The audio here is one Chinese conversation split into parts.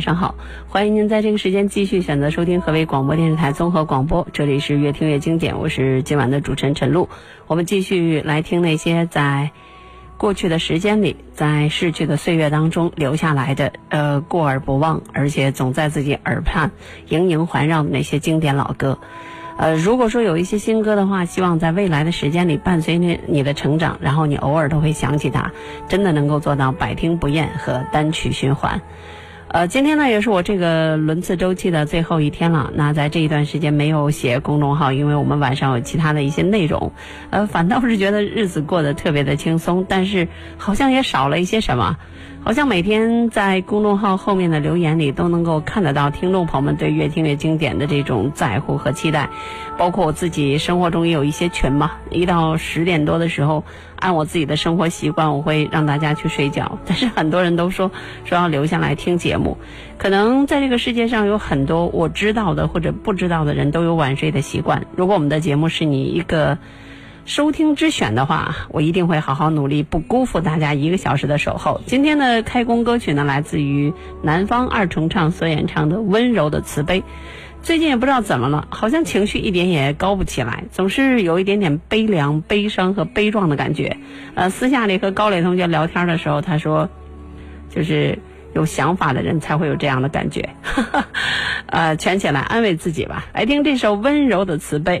晚上好！欢迎您在这个时间继续选择收听河北广播电视台综合广播，这里是越听越经典，我是今晚的主持人陈露。我们继续来听那些在过去的时间里，在逝去的岁月当中留下来的，呃，过而不忘，而且总在自己耳畔萦萦环绕的那些经典老歌。呃，如果说有一些新歌的话，希望在未来的时间里伴随你你的成长，然后你偶尔都会想起它，真的能够做到百听不厌和单曲循环。呃，今天呢也是我这个轮次周期的最后一天了。那在这一段时间没有写公众号，因为我们晚上有其他的一些内容。呃，反倒是觉得日子过得特别的轻松，但是好像也少了一些什么。好像每天在公众号后面的留言里都能够看得到听众朋友们对越听越经典的这种在乎和期待，包括我自己生活中也有一些群嘛。一到十点多的时候，按我自己的生活习惯，我会让大家去睡觉，但是很多人都说 说要留下来听节目。可能在这个世界上有很多我知道的或者不知道的人都有晚睡的习惯。如果我们的节目是你一个。收听之选的话，我一定会好好努力，不辜负大家一个小时的守候。今天的开工歌曲呢，来自于南方二重唱所演唱的《温柔的慈悲》。最近也不知道怎么了，好像情绪一点也高不起来，总是有一点点悲凉、悲伤和悲壮的感觉。呃，私下里和高磊同学聊天的时候，他说，就是有想法的人才会有这样的感觉。呃，圈起来安慰自己吧。来听这首《温柔的慈悲》。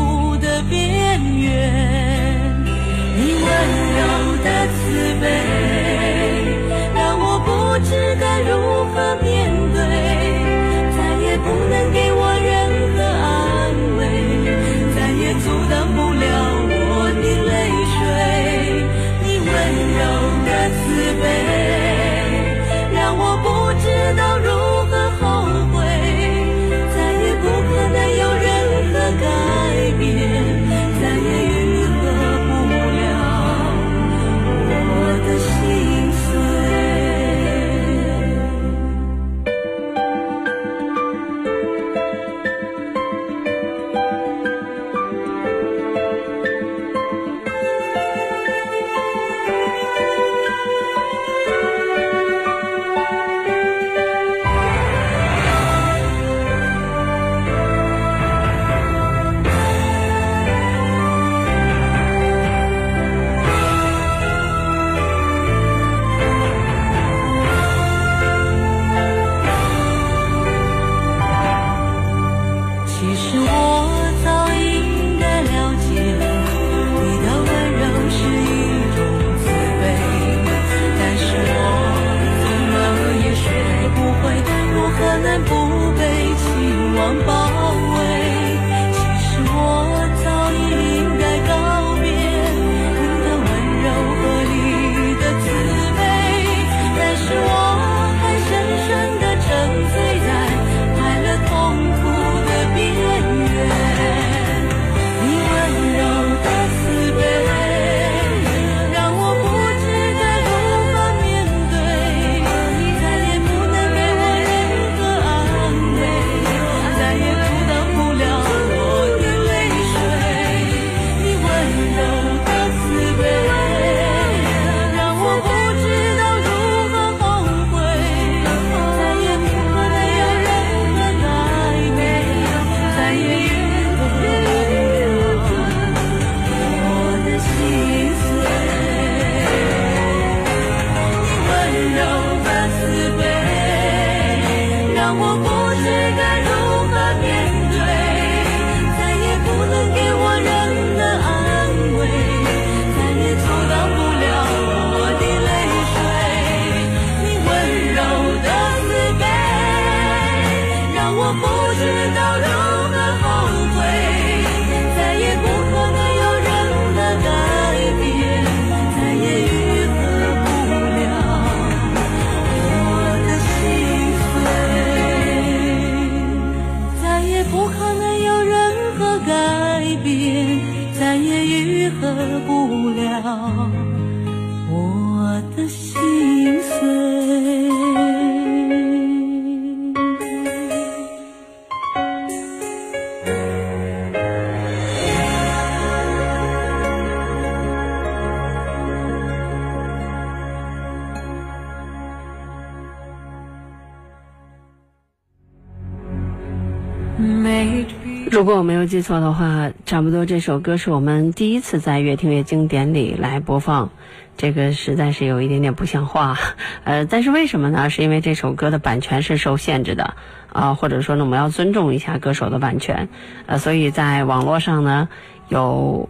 我没有记错的话，差不多这首歌是我们第一次在越听越经典里来播放，这个实在是有一点点不像话。呃，但是为什么呢？是因为这首歌的版权是受限制的啊、或者说呢，我们要尊重一下歌手的版权，呃，所以在网络上呢有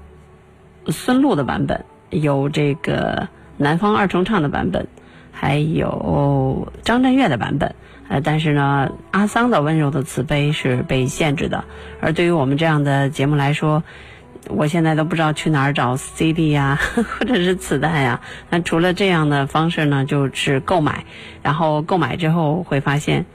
孙露的版本，有这个南方二重唱的版本，还有张震岳的版本。呃，但是呢，阿桑的温柔的慈悲是被限制的，而对于我们这样的节目来说，我现在都不知道去哪儿找 CD 呀、或者是磁带呀。那除了这样的方式呢，就是购买，然后购买之后会发现，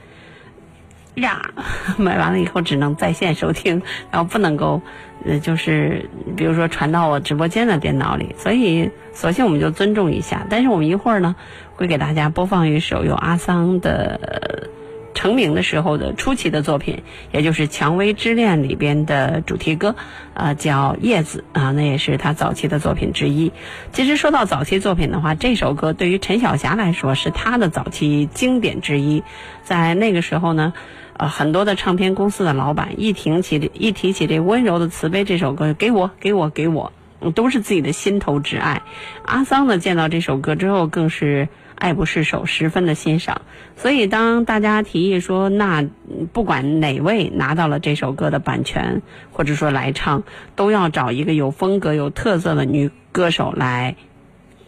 呀，买完了以后只能在线收听，然后不能够，呃，就是比如说传到我直播间的电脑里，所以索性我们就尊重一下。但是我们一会儿呢，会给大家播放一首由阿桑的。成名的时候的初期的作品，也就是《蔷薇之恋》里边的主题歌，啊、叫《叶子》啊，那也是他早期的作品之一。其实说到早期作品的话，这首歌对于陈小霞来说是她的早期经典之一。在那个时候呢，呃，很多的唱片公司的老板一提起一提起这温柔的慈悲这首歌，给我，给我，给我，都是自己的心头之爱。阿桑呢，见到这首歌之后，更是。爱不释手，十分的欣赏。所以，当大家提议说，那不管哪位拿到了这首歌的版权，或者说来唱，都要找一个有风格、有特色的女歌手来，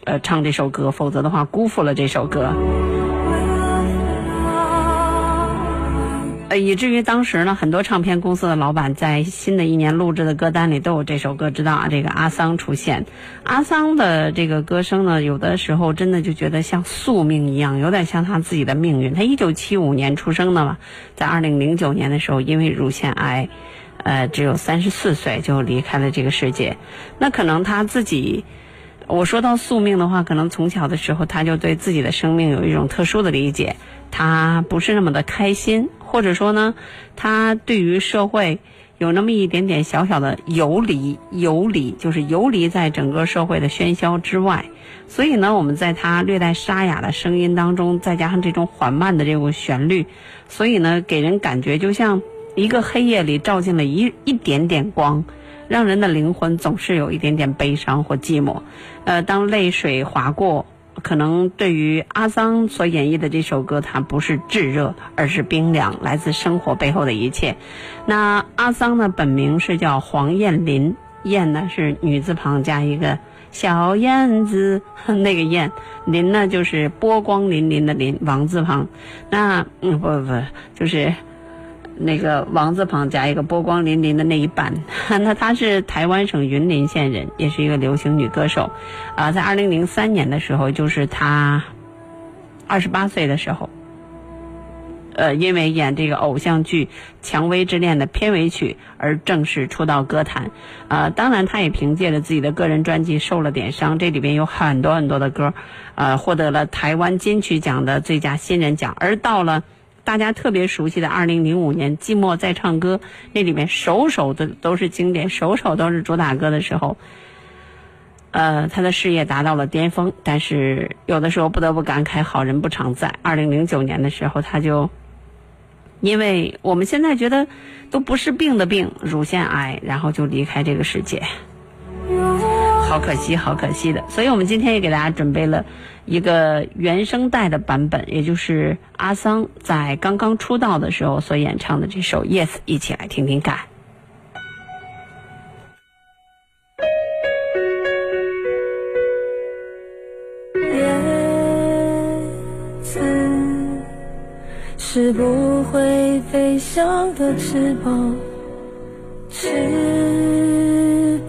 呃，唱这首歌，否则的话，辜负了这首歌。呃，以至于当时呢，很多唱片公司的老板在新的一年录制的歌单里都有这首歌，知道啊，这个阿桑出现。阿桑的这个歌声呢，有的时候真的就觉得像宿命一样，有点像他自己的命运。他一九七五年出生的嘛，在二零零九年的时候，因为乳腺癌，呃，只有三十四岁就离开了这个世界。那可能他自己。我说到宿命的话，可能从小的时候他就对自己的生命有一种特殊的理解，他不是那么的开心，或者说呢，他对于社会有那么一点点小小的游离，游离就是游离在整个社会的喧嚣之外。所以呢，我们在他略带沙哑的声音当中，再加上这种缓慢的这种旋律，所以呢，给人感觉就像一个黑夜里照进了一一点点光。让人的灵魂总是有一点点悲伤或寂寞，呃，当泪水划过，可能对于阿桑所演绎的这首歌，它不是炙热，而是冰凉，来自生活背后的一切。那阿桑呢，本名是叫黄燕林，燕呢是女字旁加一个小燕子，那个燕，林呢就是波光粼粼的粼，王字旁。那嗯不不不，就是。那个王字旁加一个波光粼粼的那一半，那她是台湾省云林县人，也是一个流行女歌手，啊，在二零零三年的时候，就是她二十八岁的时候，呃，因为演这个偶像剧《蔷薇之恋》的片尾曲而正式出道歌坛，啊，当然她也凭借着自己的个人专辑《受了点伤》，这里边有很多很多的歌，呃，获得了台湾金曲奖的最佳新人奖，而到了。大家特别熟悉的二零零五年《寂寞在唱歌》，那里面首首的都是经典，首首都是主打歌的时候，呃，他的事业达到了巅峰。但是有的时候不得不感慨，好人不常在。二零零九年的时候，他就因为我们现在觉得都不是病的病，乳腺癌，然后就离开这个世界。好可惜，好可惜的。所以我们今天也给大家准备了一个原声带的版本，也就是阿桑在刚刚出道的时候所演唱的这首《Yes》，一起来听听看。是不会飞翔的翅膀，翅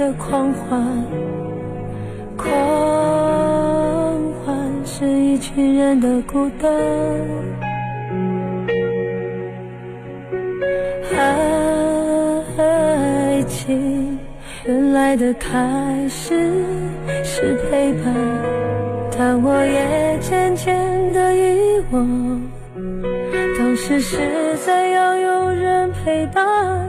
的狂欢，狂欢是一群人的孤单。爱情原来的开始是陪伴。但我也渐渐的遗忘，当时是怎样有人陪伴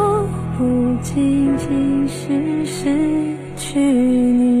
不仅仅是失去你，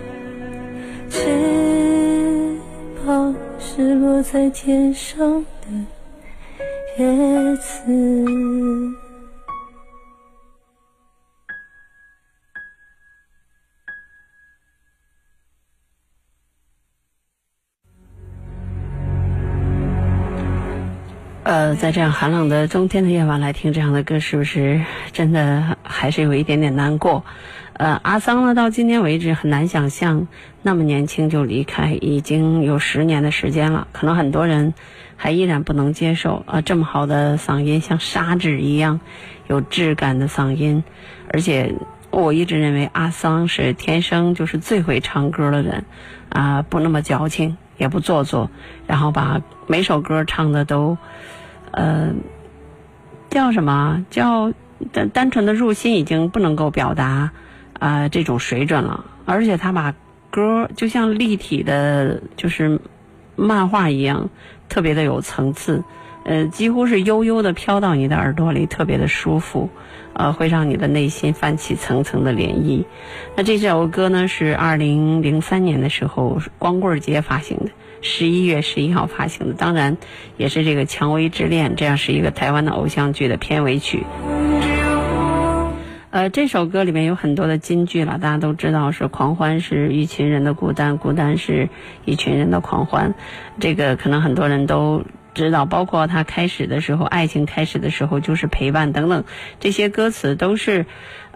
是落在天上的。叶子。呃，在这样寒冷的冬天的夜晚来听这样的歌，是不是真的还是有一点点难过？呃，阿桑呢，到今天为止很难想象那么年轻就离开，已经有十年的时间了。可能很多人还依然不能接受啊，这么好的嗓音，像砂纸一样有质感的嗓音，而且我一直认为阿桑是天生就是最会唱歌的人啊，不那么矫情，也不做作，然后把每首歌唱的都呃叫什么叫单单纯的入心，已经不能够表达。啊，这种水准了，而且他把歌就像立体的，就是漫画一样，特别的有层次，呃，几乎是悠悠的飘到你的耳朵里，特别的舒服，呃，会让你的内心泛起层层的涟漪。那这首歌呢，是二零零三年的时候光棍节发行的，十一月十一号发行的，当然也是这个《蔷薇之恋》，这样是一个台湾的偶像剧的片尾曲。呃，这首歌里面有很多的金句了，大家都知道是狂欢是一群人的孤单，孤单是一群人的狂欢，这个可能很多人都知道。包括他开始的时候，爱情开始的时候就是陪伴等等，这些歌词都是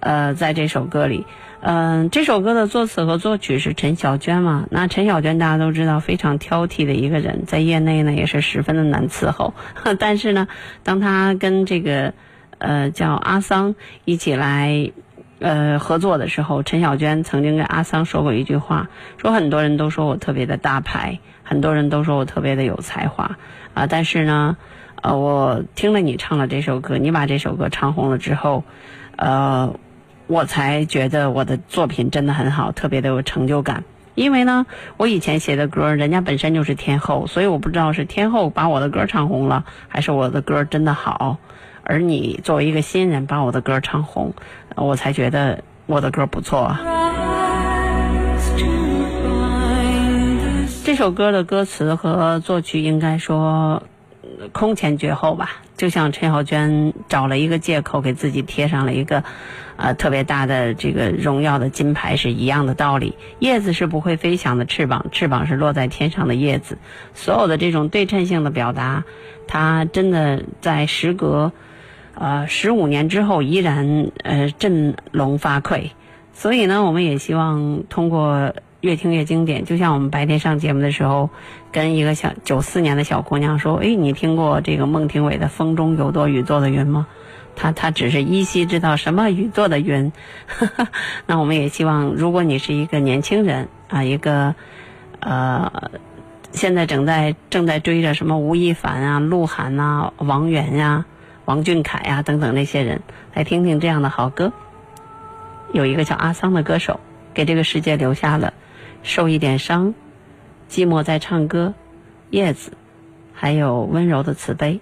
呃在这首歌里。嗯，这首歌的作词和作曲是陈小娟嘛？那陈小娟大家都知道非常挑剔的一个人，在业内呢也是十分的难伺候。但是呢，当他跟这个。呃，叫阿桑一起来，呃，合作的时候，陈小娟曾经跟阿桑说过一句话，说很多人都说我特别的大牌，很多人都说我特别的有才华，啊，但是呢，呃，我听了你唱了这首歌，你把这首歌唱红了之后，呃，我才觉得我的作品真的很好，特别的有成就感。因为呢，我以前写的歌，人家本身就是天后，所以我不知道是天后把我的歌唱红了，还是我的歌真的好。而你作为一个新人，把我的歌唱红，我才觉得我的歌不错。这首歌的歌词和作曲应该说空前绝后吧，就像陈小娟找了一个借口给自己贴上了一个呃特别大的这个荣耀的金牌是一样的道理。叶子是不会飞翔的翅膀，翅膀是落在天上的叶子。所有的这种对称性的表达，它真的在时隔。呃，十五年之后依然呃振聋发聩，所以呢，我们也希望通过越听越经典。就像我们白天上节目的时候，跟一个小九四年的小姑娘说：“哎，你听过这个孟庭苇的《风中有朵雨做的云》吗？”她她只是依稀知道什么雨做的云。那我们也希望，如果你是一个年轻人啊，一个呃，现在正在正在追着什么吴亦凡啊、鹿晗啊、王源呀。王俊凯呀，等等那些人，来听听这样的好歌。有一个叫阿桑的歌手，给这个世界留下了《受一点伤》、《寂寞在唱歌》、《叶子》，还有温柔的慈悲。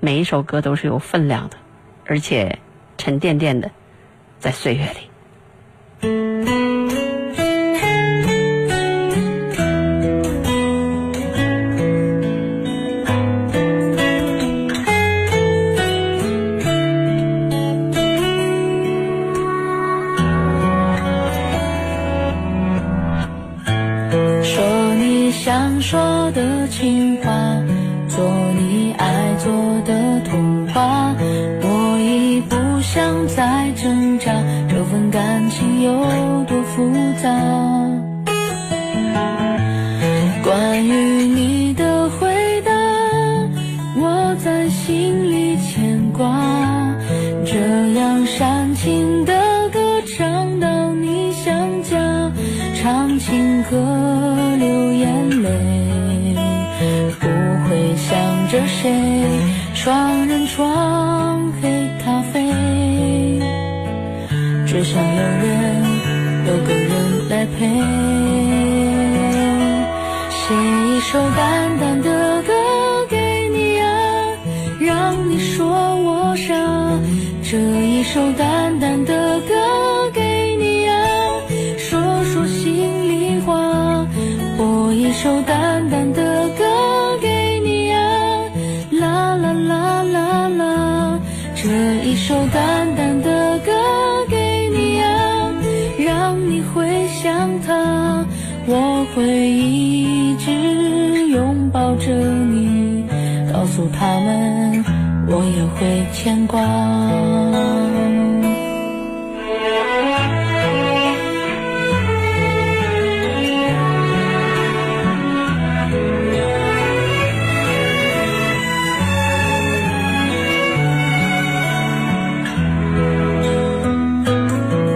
每一首歌都是有分量的，而且沉甸甸的，在岁月里。说的情话做你爱做的童话我已不想再挣扎这份感情有多复杂？关于你的回答我在心里牵挂这样煽情的歌唱到你想家唱情歌流眼泪。着谁？双人床，黑咖啡，只想有人，有个人来陪。写一首淡淡的歌给你啊，让你说我傻。这一首淡。牵挂。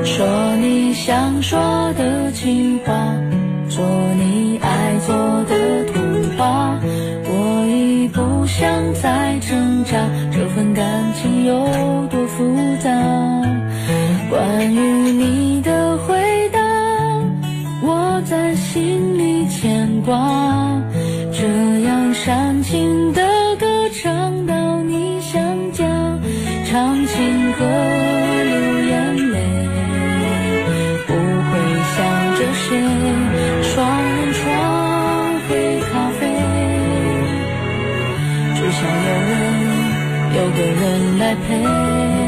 说你想说的情话，做你爱做的图画，我已不想再挣扎，这份感情有多复杂？关于你的回答，我在心里牵挂，个人来陪。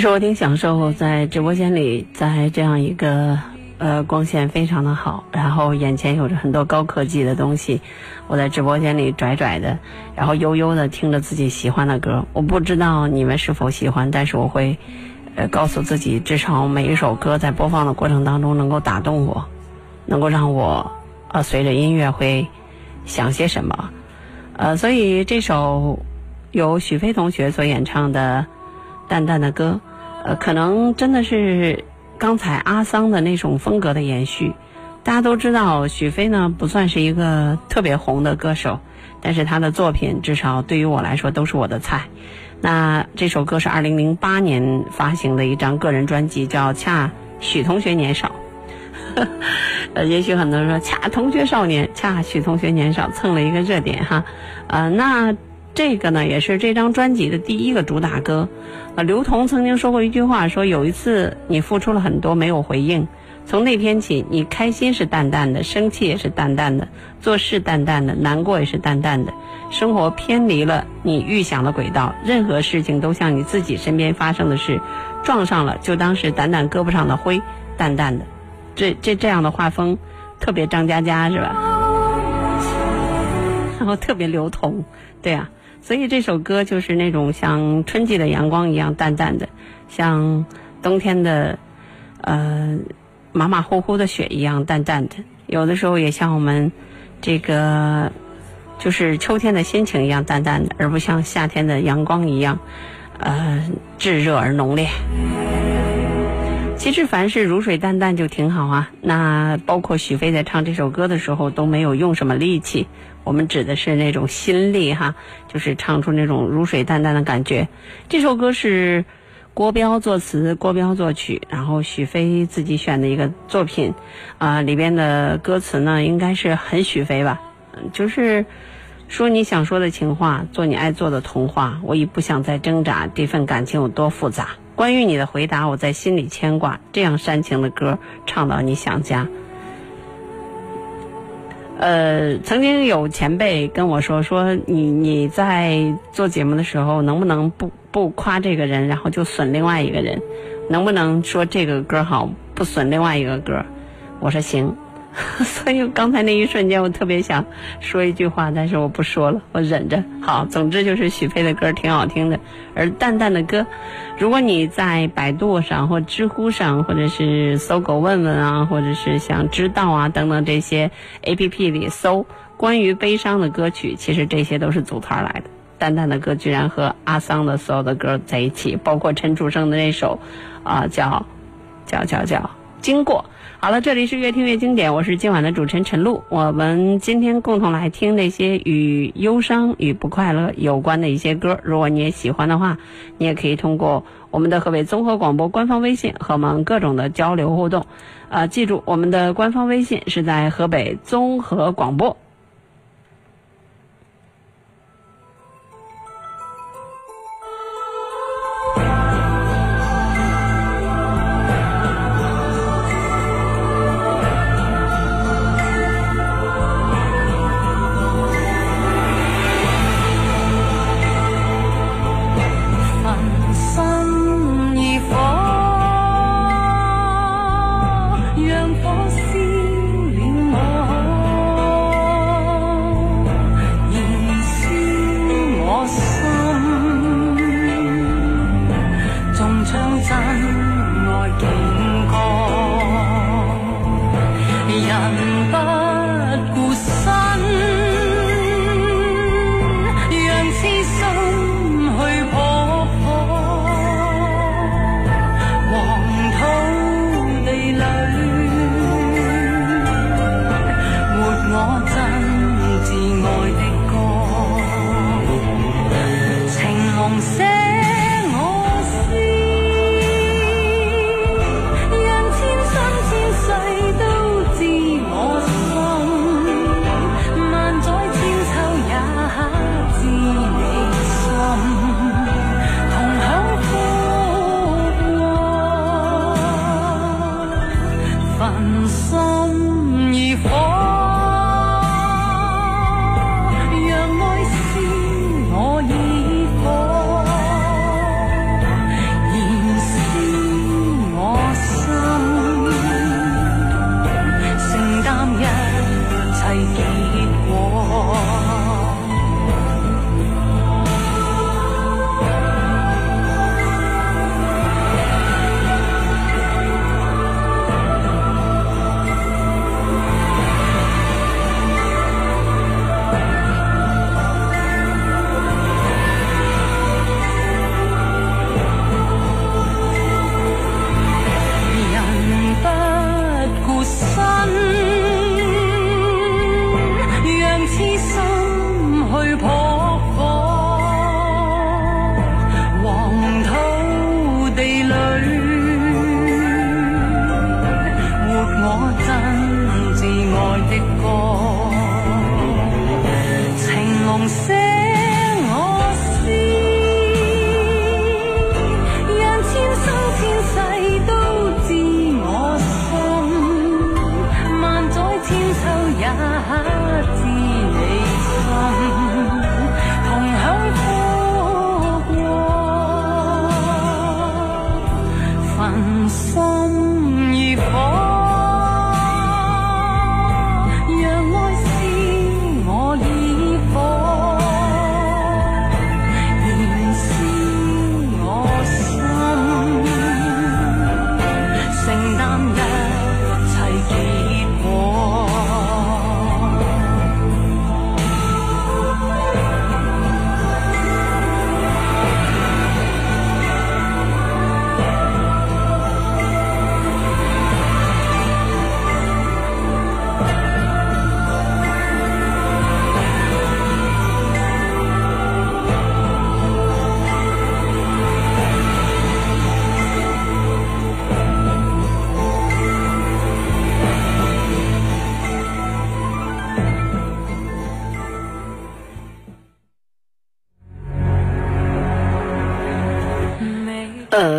其实我挺享受在直播间里，在这样一个呃光线非常的好，然后眼前有着很多高科技的东西，我在直播间里拽拽的，然后悠悠的听着自己喜欢的歌。我不知道你们是否喜欢，但是我会呃告诉自己，至少每一首歌在播放的过程当中能够打动我，能够让我呃随着音乐会想些什么。呃，所以这首由许飞同学所演唱的。淡淡的歌，呃，可能真的是刚才阿桑的那种风格的延续。大家都知道，许飞呢不算是一个特别红的歌手，但是他的作品至少对于我来说都是我的菜。那这首歌是二零零八年发行的一张个人专辑，叫《恰许同学年少》。呃，也许很多人说“恰同学少年”，“恰许同学年少”蹭了一个热点哈。呃，那这个呢也是这张专辑的第一个主打歌。呃，刘同曾经说过一句话，说有一次你付出了很多没有回应，从那天起你开心是淡淡的，生气也是淡淡的，做事淡淡的，难过也是淡淡的，生活偏离了你预想的轨道，任何事情都像你自己身边发生的事，撞上了就当是掸掸胳膊上的灰，淡淡的。这这这样的画风，特别张嘉佳是吧？然后特别刘同，对啊。所以这首歌就是那种像春季的阳光一样淡淡的，像冬天的呃马马虎虎的雪一样淡淡的。有的时候也像我们这个就是秋天的心情一样淡淡的，而不像夏天的阳光一样呃炙热而浓烈。其实凡是如水淡淡就挺好啊。那包括许飞在唱这首歌的时候都没有用什么力气。我们指的是那种心力哈，就是唱出那种如水淡淡的感觉。这首歌是郭彪作词，郭彪作曲，然后许飞自己选的一个作品，啊，里边的歌词呢应该是很许飞吧，就是说你想说的情话，做你爱做的童话，我已不想再挣扎，这份感情有多复杂？关于你的回答，我在心里牵挂。这样煽情的歌，唱到你想家。呃，曾经有前辈跟我说说，你你在做节目的时候，能不能不不夸这个人，然后就损另外一个人？能不能说这个歌好，不损另外一个歌？我说行。所以刚才那一瞬间，我特别想说一句话，但是我不说了，我忍着。好，总之就是许飞的歌挺好听的，而淡淡的歌，如果你在百度上或知乎上，或者是搜狗问问啊，或者是像知道啊等等这些 A P P 里搜关于悲伤的歌曲，其实这些都是组团来的。淡淡的歌居然和阿桑的所有的歌在一起，包括陈楚生的那首，啊、叫叫叫叫经过。好了，这里是越听越经典，我是今晚的主持人陈露。我们今天共同来听那些与忧伤与不快乐有关的一些歌。如果你也喜欢的话，你也可以通过我们的河北综合广播官方微信和我们各种的交流互动。啊、记住我们的官方微信是在河北综合广播。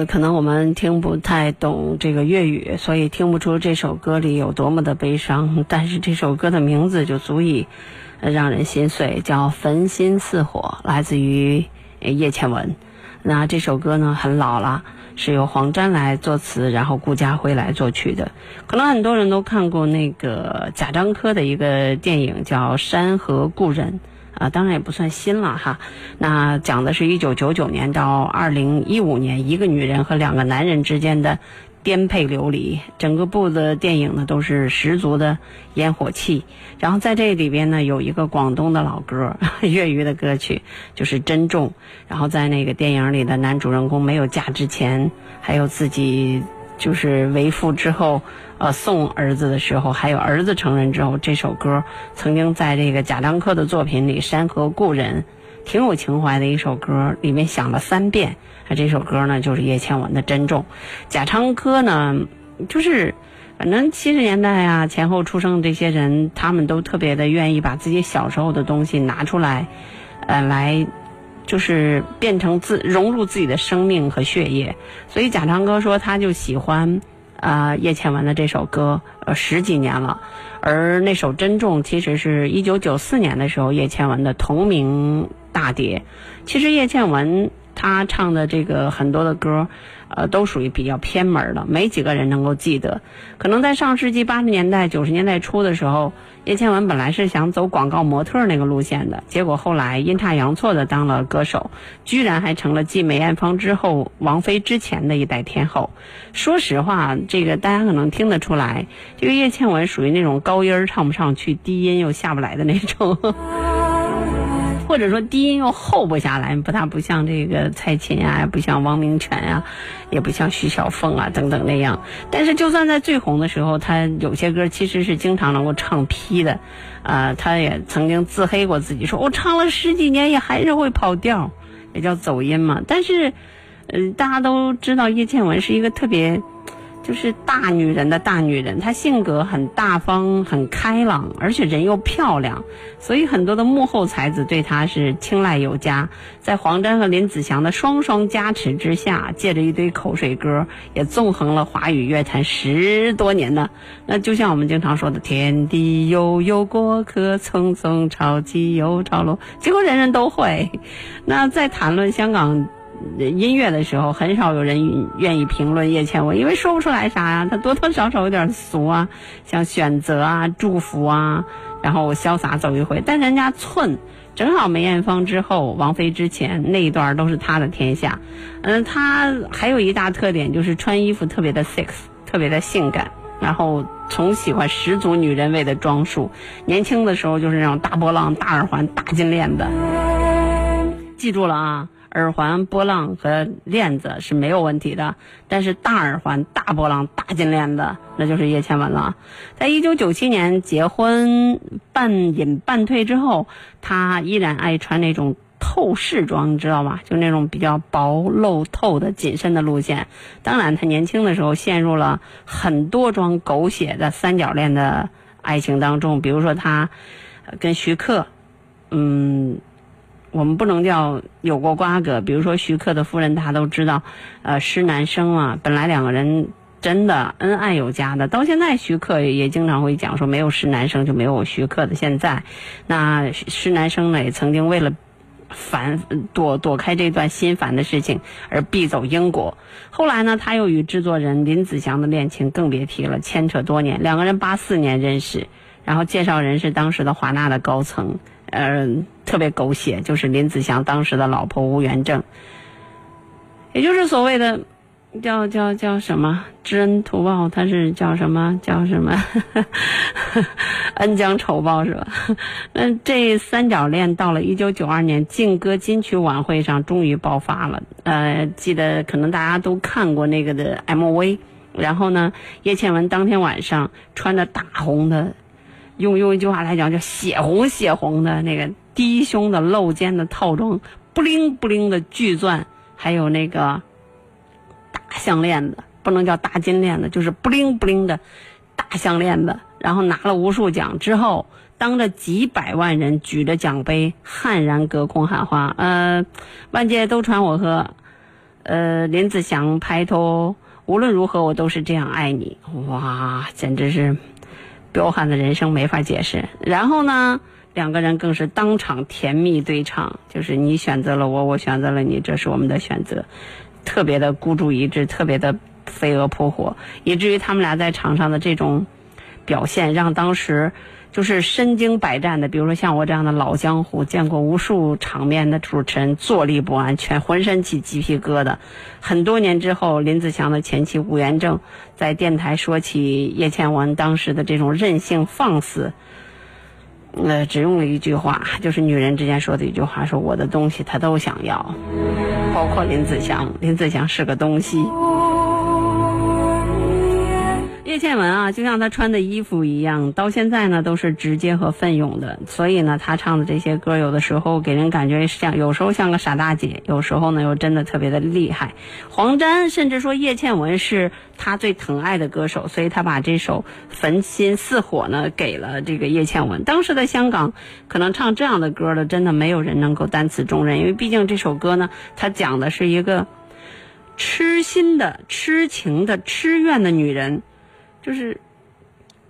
可能我们听不太懂这个粤语，所以听不出这首歌里有多么的悲伤。但是这首歌的名字就足以让人心碎，叫《焚心似火》，来自于叶倩文。那这首歌呢很老了，是由黄沾来作词，然后顾嘉辉来作曲的。可能很多人都看过那个贾樟柯的一个电影叫《山河故人》。啊，当然也不算新了哈。那讲的是一九九九年到二零一五年，一个女人和两个男人之间的颠沛流离，整个部的电影呢都是十足的烟火气。然后在这里边呢有一个广东的老歌，粤语的歌曲，就是《珍重》。然后在那个电影里的男主人公没有嫁之前，还有自己就是为父之后，呃送儿子的时候，还有儿子成人之后，这首歌曾经在这个贾樟柯的作品里《山河故人》。挺有情怀的一首歌，里面响了三遍。啊，这首歌呢就是叶倩文的《珍重》。贾樟柯呢，就是反正七十年代啊前后出生的这些人，他们都特别的愿意把自己小时候的东西拿出来，呃，来就是变成自融入自己的生命和血液。所以贾樟柯说，他就喜欢啊叶倩文的这首歌，十几年了。而那首《珍重》其实是一九九四年的时候叶倩文的同名。大碟，其实叶倩文她唱的这个很多的歌，呃，都属于比较偏门的，没几个人能够记得。可能在上世纪八十年代、九十年代初的时候，叶倩文本来是想走广告模特那个路线的，结果后来阴差阳错的当了歌手，居然还成了继梅艳芳之后、王菲之前的一代天后。说实话，这个大家可能听得出来，这个叶倩文属于那种高音唱不上去，低音又下不来的那种。或者说低音又厚不下来，不大不像这个蔡琴呀，不像汪明荃呀，也不像徐小凤啊等等那样。但是就算在最红的时候，他有些歌其实是经常能够唱劈的，啊，他也曾经自黑过自己，说我唱了十几年也还是会跑调，也叫走音嘛。但是，呃，大家都知道叶倩文是一个特别。就是大女人的大女人，她性格很大方、很开朗，而且人又漂亮，所以很多的幕后才子对她是青睐有加。在黄沾和林子祥的双双加持之下，借着一堆口水歌，也纵横了华语乐坛十多年呢。那就像我们经常说的“天地悠悠，过客匆匆，潮起又潮落”，几乎人人都会。那在谈论香港。音乐的时候，很少有人愿意评论叶倩文，因为说不出来啥呀。她多多少少有点俗啊，像选择啊、祝福啊，然后潇洒走一回。但人家寸，正好梅艳芳之后、王菲之前那一段都是她的天下。嗯，她还有一大特点就是穿衣服特别的 sex，特别的性感，然后从喜欢十足女人味的装束。年轻的时候就是那种大波浪、大耳环、大金链子。记住了啊！耳环、波浪和链子是没有问题的，但是大耳环、大波浪、大金链子，那就是叶倩文了。在一九九七年结婚半隐半退之后，她依然爱穿那种透视装，你知道吧？就那种比较薄露透的紧身的路线。当然，她年轻的时候陷入了很多桩狗血的三角恋的爱情当中，比如说她跟徐克，嗯。我们不能叫有过瓜葛，比如说徐克的夫人，大家都知道，呃，施南生啊，本来两个人真的恩爱有加的，到现在徐克也经常会讲说，没有施南生就没有徐克的现在。那施南生呢，也曾经为了烦躲躲开这段心烦的事情而避走英国。后来呢，他又与制作人林子祥的恋情更别提了，牵扯多年，两个人八四年认识，然后介绍人是当时的华纳的高层。嗯，特别狗血，就是林子祥当时的老婆吴元正，也就是所谓的叫叫叫什么知恩图报，他是叫什么叫什么 恩将仇报是吧？那这三角恋到了一九九二年劲歌金曲晚会上终于爆发了。呃，记得可能大家都看过那个的 MV，然后呢，叶倩文当天晚上穿着大红的。用用一句话来讲，叫血红血红的那个低胸的露肩的套装，不灵不灵的巨钻，还有那个大项链子，不能叫大金链子，就是不灵不灵的大项链子。然后拿了无数奖之后，当着几百万人举着奖杯，悍然隔空喊话：“呃，万界都传我和呃林子祥拍拖，无论如何我都是这样爱你。”哇，简直是！彪悍的人生没法解释，然后呢，两个人更是当场甜蜜对唱，就是你选择了我，我选择了你，这是我们的选择，特别的孤注一掷，特别的飞蛾扑火，以至于他们俩在场上的这种表现，让当时就是身经百战的，比如说像我这样的老江湖，见过无数场面的主持人坐立不安，全浑身起鸡皮疙瘩。很多年之后，林子祥的前妻吴元正在电台说起叶倩文当时的这种任性放肆。呃，只用了一句话，就是女人之间说的一句话，说我的东西他都想要，包括林子祥，林子祥是个东西。叶倩文啊，就像她穿的衣服一样，到现在呢都是直接和奋勇的。所以呢，她唱的这些歌，有的时候给人感觉像，有时候像个傻大姐，有时候呢又真的特别的厉害。黄沾甚至说叶倩文是他最疼爱的歌手，所以他把这首《焚心似火》呢给了这个叶倩文。当时的香港，可能唱这样的歌的，真的没有人能够担此重任，因为毕竟这首歌呢，它讲的是一个痴心的、痴情的、痴怨的女人。就是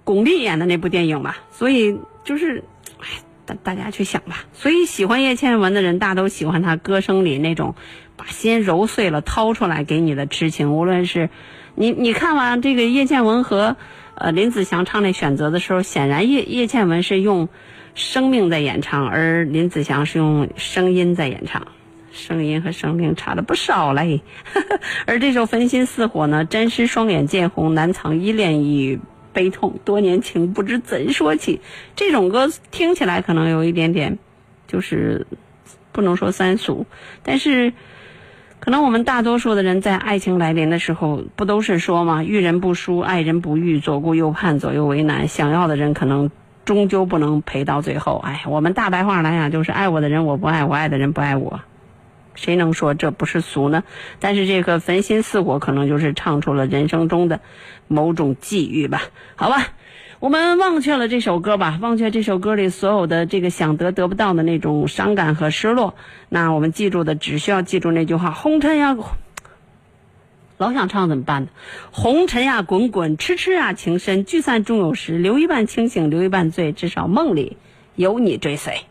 巩俐演的那部电影吧，所以就是，哎，大大家去想吧。所以喜欢叶倩文的人，大都喜欢她歌声里那种把心揉碎了掏出来给你的痴情。无论是你你看完这个叶倩文和呃林子祥唱那《选择》的时候，显然叶叶倩文是用生命在演唱，而林子祥是用声音在演唱。声音和生命差了不少嘞，而这首《焚心似火》呢，真是双眼渐红，难藏依恋与悲痛，多年情不知怎说起。这种歌听起来可能有一点点，就是不能说三俗，但是可能我们大多数的人在爱情来临的时候，不都是说吗？遇人不淑，爱人不遇，左顾右盼，左右为难。想要的人可能终究不能陪到最后。哎，我们大白话来讲，就是爱我的人我不爱，我爱的人不爱我。谁能说这不是俗呢？但是这个焚心似火，可能就是唱出了人生中的某种际遇吧。好吧，我们忘却了这首歌吧，忘却这首歌里所有的这个想得得不到的那种伤感和失落。那我们记住的，只需要记住那句话：红尘呀，老想唱怎么办呢？红尘呀，滚滚；痴痴呀，情深。聚散终有时，留一半清醒，留一半醉。至少梦里有你追随。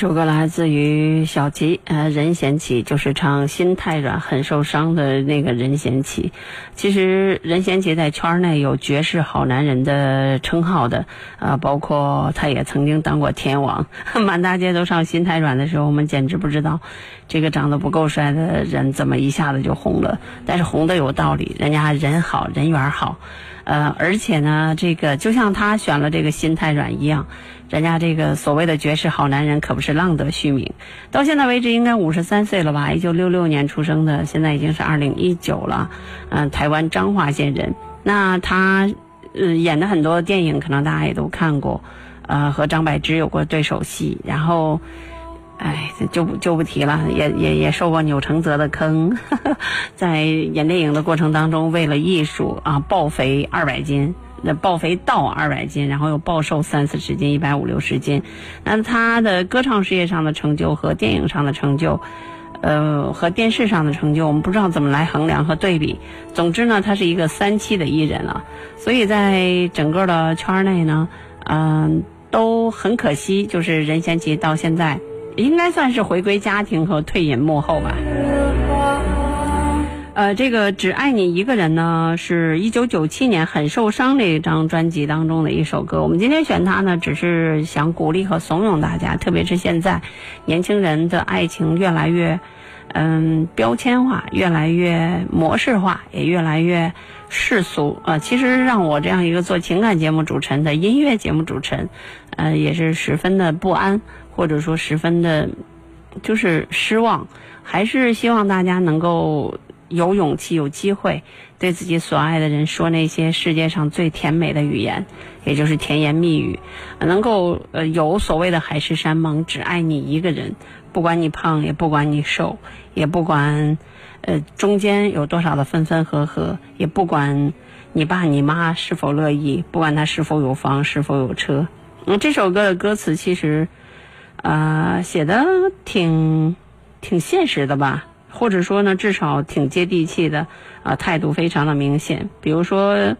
这首歌来自于小吉，呃，任贤齐，就是唱《心太软很受伤》的那个任贤齐。其实任贤齐在圈内有绝世好男人的称号的，啊，包括他也曾经当过天王，满大街都唱《心太软》的时候，我们简直不知道这个长得不够帅的人怎么一下子就红了。但是红的有道理，人家人好人缘好，呃，而且呢，这个就像他选了这个《心太软》一样。人家这个所谓的绝世好男人可不是浪得虚名，到现在为止应该五十三岁了吧？一九六六年出生的，现在已经是二零一九了。嗯，台湾彰化县人。那他呃演的很多电影，可能大家也都看过。呃，和张柏芝有过对手戏，然后，哎，就不就不提了。也也也受过钮承泽的坑，在演电影的过程当中，为了艺术啊，暴肥二百斤。那暴肥到二百斤，然后又暴瘦三四十斤，一百五六十斤。那他的歌唱事业上的成就和电影上的成就，呃，和电视上的成就，我们不知道怎么来衡量和对比。总之呢，他是一个三期的艺人了，所以在整个的圈内呢，嗯，都很可惜，就是任贤齐到现在应该算是回归家庭和退隐幕后吧。呃，这个只爱你一个人呢，是一九九七年很受伤这一张专辑当中的一首歌。我们今天选它呢，只是想鼓励和怂恿大家，特别是现在年轻人的爱情越来越，嗯，标签化，越来越模式化，也越来越世俗。呃，其实让我这样一个做情感节目主持人的音乐节目主持人，呃，也是十分的不安，或者说十分的，就是失望。还是希望大家能够。有勇气、有机会，对自己所爱的人说那些世界上最甜美的语言，也就是甜言蜜语，能够呃有所谓的海誓山盟，只爱你一个人，不管你胖，也不管你瘦，也不管呃中间有多少的分分合合，也不管你爸你妈是否乐意，不管他是否有房是否有车。嗯，这首歌的歌词其实啊写的挺挺现实的吧。或者说呢，至少挺接地气的，啊，态度非常的明显。比如说，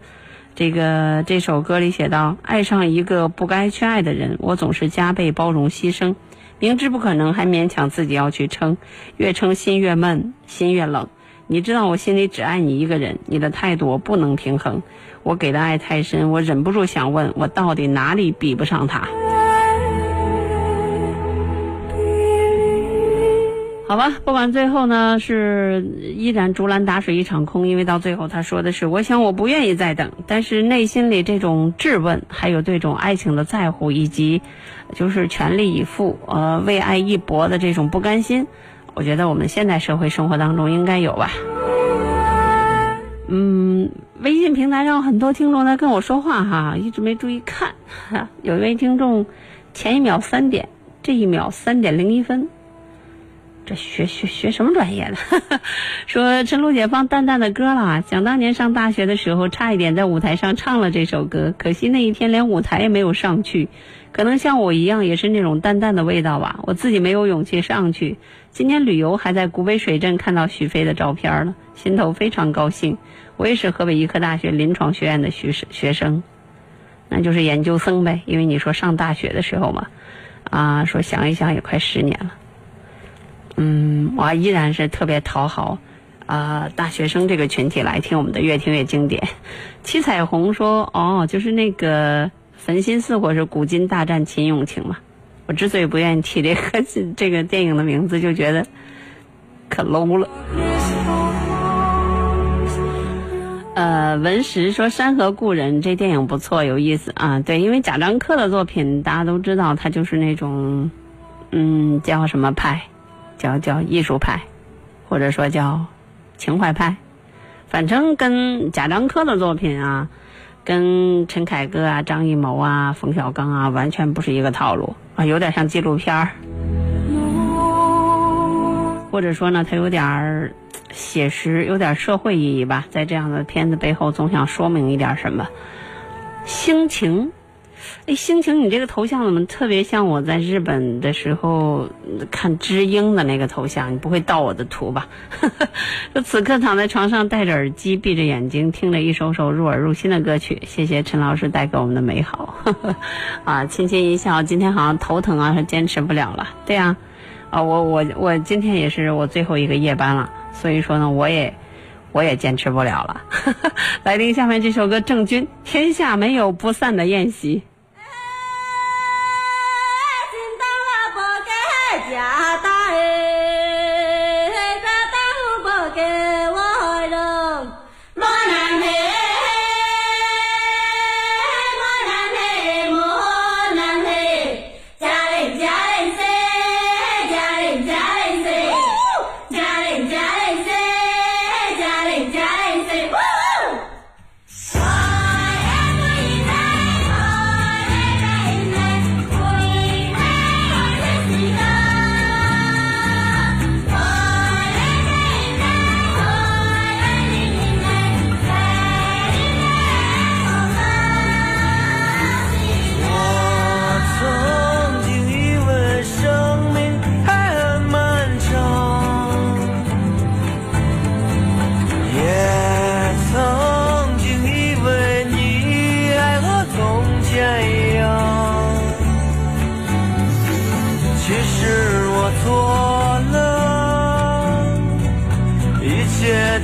这个这首歌里写到：“爱上一个不该去爱的人，我总是加倍包容牺牲，明知不可能还勉强自己要去撑，越撑心越闷，心越冷。你知道我心里只爱你一个人，你的态度我不能平衡，我给的爱太深，我忍不住想问，我到底哪里比不上他？”好吧，不管最后呢是依然竹篮打水一场空，因为到最后他说的是，我想我不愿意再等，但是内心里这种质问，还有对这种爱情的在乎，以及就是全力以赴，呃，为爱一搏的这种不甘心，我觉得我们现代社会生活当中应该有吧。嗯，微信平台上很多听众在跟我说话哈，一直没注意看，有一位听众前一秒三点，这一秒三点零一分。学学学什么专业的？说陈露姐放淡淡的歌了。想当年上大学的时候，差一点在舞台上唱了这首歌，可惜那一天连舞台也没有上去。可能像我一样，也是那种淡淡的味道吧。我自己没有勇气上去。今年旅游还在古北水镇看到许飞的照片了，心头非常高兴。我也是河北医科大学临床学院的学学生，那就是研究生呗。因为你说上大学的时候嘛，啊，说想一想也快十年了。嗯，我依然是特别讨好，啊，大学生这个群体来听我们的越听越经典。七彩虹说：“哦，就是那个焚心似火是古今大战秦俑情嘛。”我之所以不愿意提这个 这个电影的名字，就觉得可 low 了。呃，文石说《山河故人》这电影不错，有意思啊。对，因为贾樟柯的作品大家都知道，他就是那种，嗯，叫什么派？叫叫艺术派，或者说叫情怀派，反正跟贾樟柯的作品啊，跟陈凯歌啊、张艺谋啊、冯小刚啊，完全不是一个套路啊，有点像纪录片儿，或者说呢，他有点写实，有点社会意义吧，在这样的片子背后，总想说明一点什么。心情，哎，心情，你这个头像怎么特别像我在日本的时候看知音的那个头像？你不会盗我的图吧？就此刻躺在床上，戴着耳机，闭着眼睛，听着一首首入耳入心的歌曲。谢谢陈老师带给我们的美好。啊，轻轻一笑，今天好像头疼啊，是坚持不了了。对呀、啊，我我我今天也是我最后一个夜班了，所以说呢，我也我也坚持不了了。来听下面这首歌，郑钧《天下没有不散的宴席》。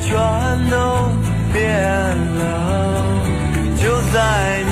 全都变了。就在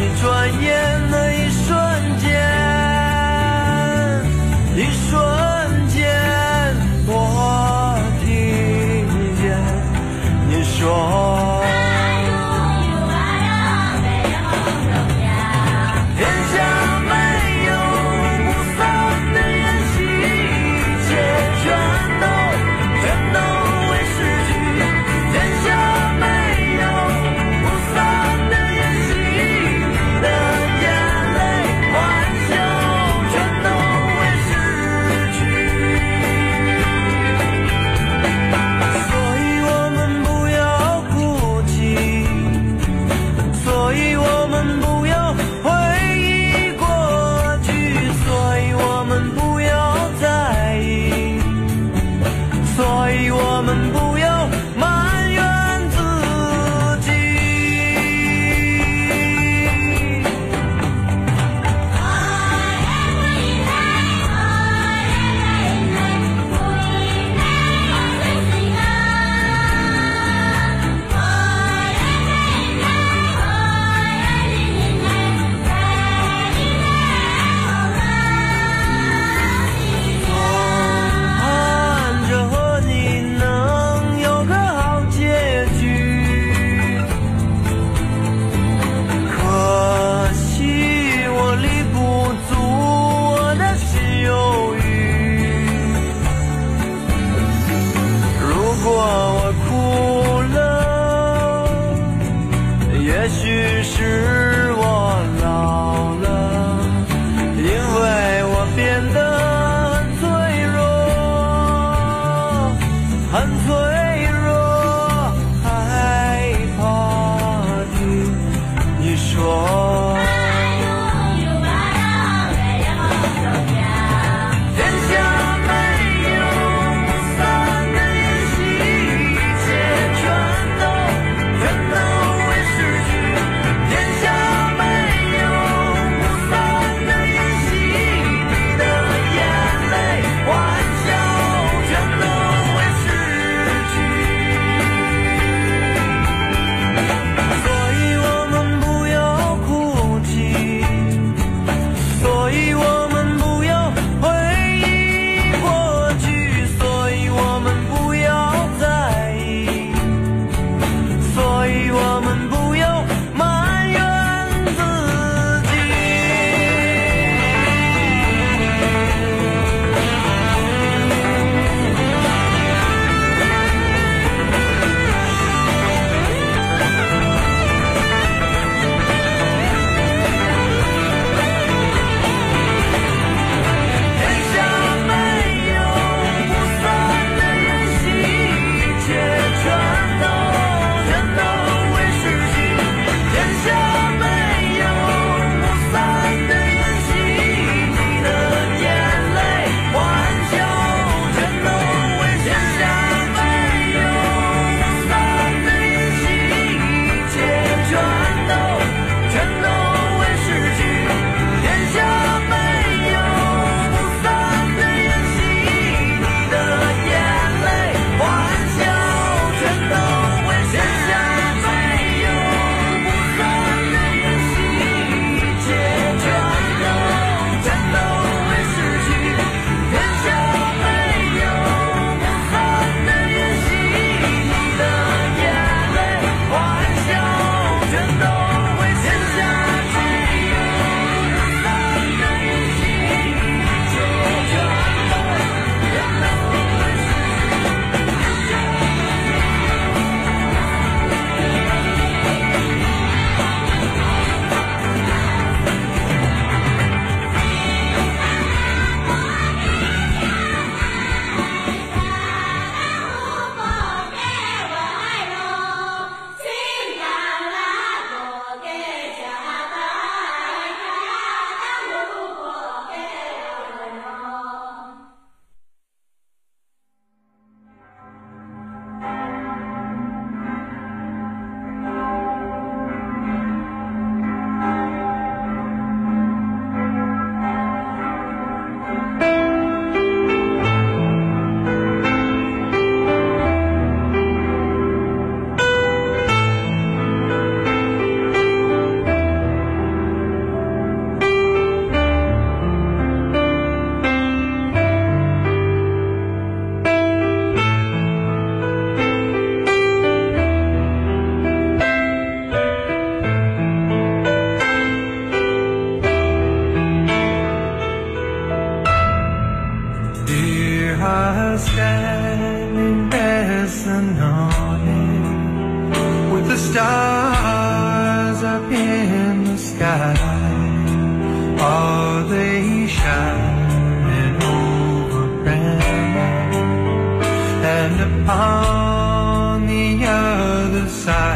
Dear, I with the stars up in the sky. Are they shining over and upon the other side?